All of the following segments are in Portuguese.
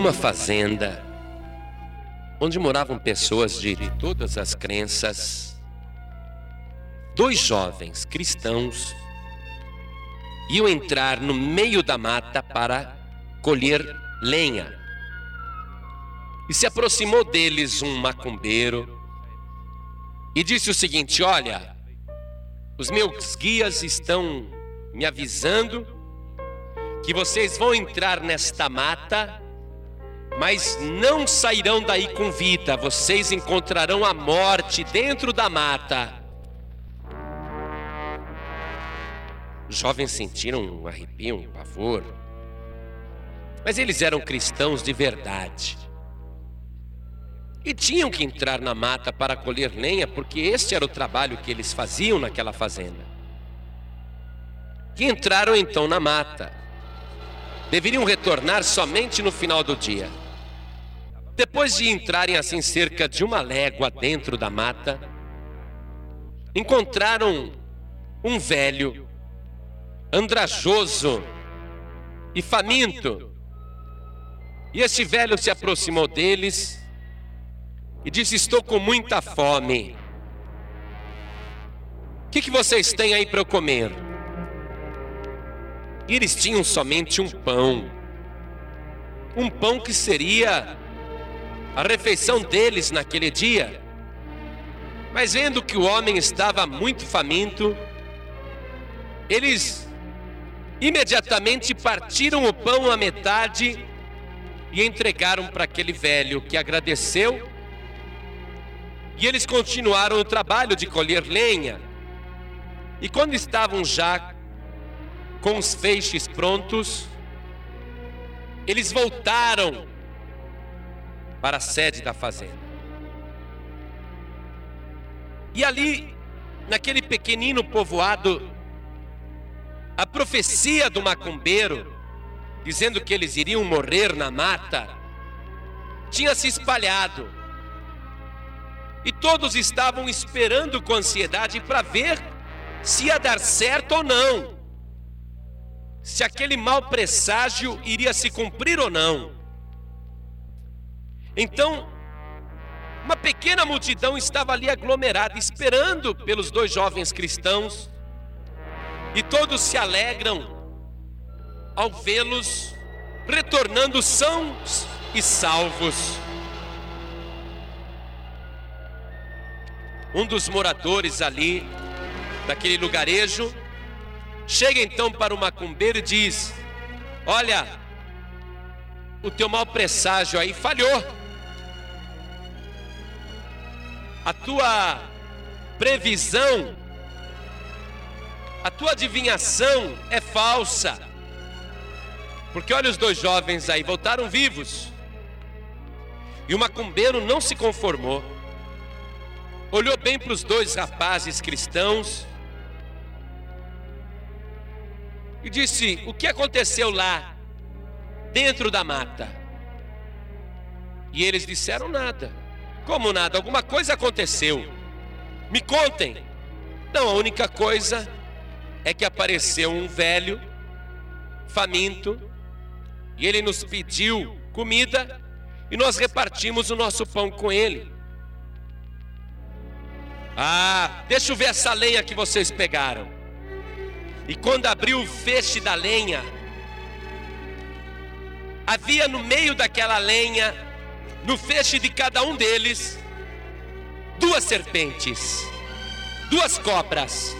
numa fazenda onde moravam pessoas de todas as crenças, dois jovens cristãos iam entrar no meio da mata para colher lenha. E se aproximou deles um macumbeiro e disse o seguinte: Olha, os meus guias estão me avisando que vocês vão entrar nesta mata, mas não sairão daí com vida, vocês encontrarão a morte dentro da mata. Os jovens sentiram um arrepio, um pavor, mas eles eram cristãos de verdade. E tinham que entrar na mata para colher lenha, porque este era o trabalho que eles faziam naquela fazenda. Que entraram então na mata. Deveriam retornar somente no final do dia. Depois de entrarem assim cerca de uma légua dentro da mata, encontraram um velho, andrajoso e faminto. E este velho se aproximou deles e disse: Estou com muita fome. O que, que vocês têm aí para eu comer? E eles tinham somente um pão. Um pão que seria a refeição deles naquele dia. Mas vendo que o homem estava muito faminto, eles imediatamente partiram o pão à metade e entregaram para aquele velho que agradeceu e eles continuaram o trabalho de colher lenha. E quando estavam já com os feixes prontos, eles voltaram para a sede da fazenda. E ali, naquele pequenino povoado, a profecia do macumbeiro, dizendo que eles iriam morrer na mata, tinha se espalhado. E todos estavam esperando com ansiedade para ver se ia dar certo ou não. Se aquele mau presságio iria se cumprir ou não. Então, uma pequena multidão estava ali aglomerada, esperando pelos dois jovens cristãos, e todos se alegram ao vê-los retornando sãos e salvos. um dos moradores ali, daquele lugarejo, chega então para o macumbeiro e diz: Olha, o teu mau presságio aí falhou. A tua previsão, a tua adivinhação é falsa. Porque olha os dois jovens aí, voltaram vivos. E o macumbeiro não se conformou olhou bem para os dois rapazes cristãos e disse: O que aconteceu lá, dentro da mata? E eles disseram: Nada. Como nada? Alguma coisa aconteceu. Me contem. Não, a única coisa é que apareceu um velho, faminto, e ele nos pediu comida e nós repartimos o nosso pão com ele. Ah, deixa eu ver essa lenha que vocês pegaram. E quando abriu o feixe da lenha, havia no meio daquela lenha, no feixe de cada um deles, duas serpentes, duas cobras.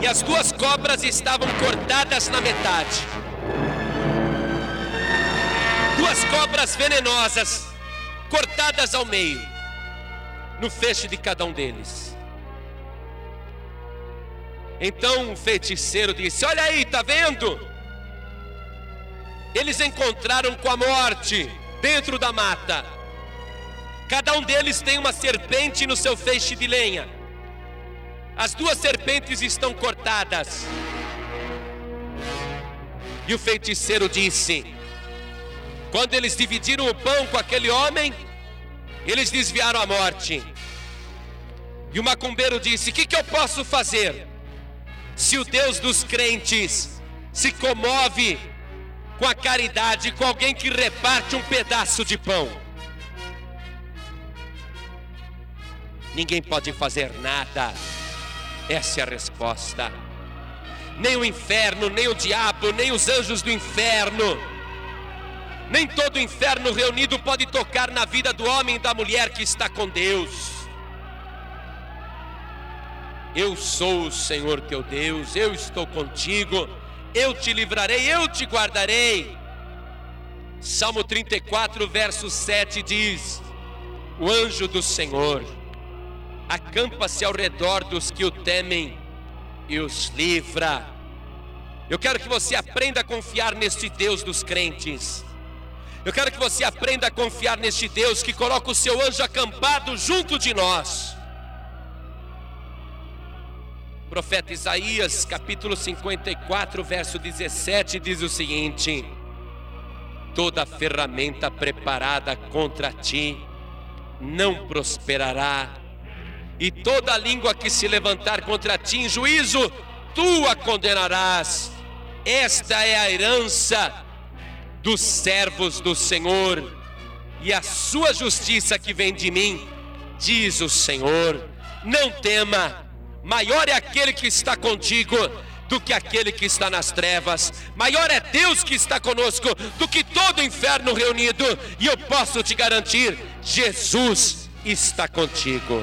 E as duas cobras estavam cortadas na metade. Duas cobras venenosas, cortadas ao meio, no feixe de cada um deles. Então o feiticeiro disse: Olha aí, tá vendo? Eles encontraram com a morte dentro da mata. Cada um deles tem uma serpente no seu feixe de lenha. As duas serpentes estão cortadas. E o feiticeiro disse: Quando eles dividiram o pão com aquele homem, eles desviaram a morte. E o macumbeiro disse: O que, que eu posso fazer? Se o Deus dos crentes se comove com a caridade, com alguém que reparte um pedaço de pão. Ninguém pode fazer nada. Essa é a resposta. Nem o inferno, nem o diabo, nem os anjos do inferno. Nem todo o inferno reunido pode tocar na vida do homem e da mulher que está com Deus. Eu sou o Senhor teu Deus, eu estou contigo, eu te livrarei, eu te guardarei. Salmo 34, verso 7 diz: O anjo do Senhor acampa-se ao redor dos que o temem e os livra. Eu quero que você aprenda a confiar neste Deus dos crentes. Eu quero que você aprenda a confiar neste Deus que coloca o seu anjo acampado junto de nós. O profeta Isaías, capítulo 54, verso 17, diz o seguinte: Toda ferramenta preparada contra ti não prosperará e toda língua que se levantar contra ti em juízo, tu a condenarás. Esta é a herança dos servos do Senhor, e a sua justiça que vem de mim, diz o Senhor. Não tema, maior é aquele que está contigo do que aquele que está nas trevas. Maior é Deus que está conosco do que todo o inferno reunido. E eu posso te garantir: Jesus está contigo.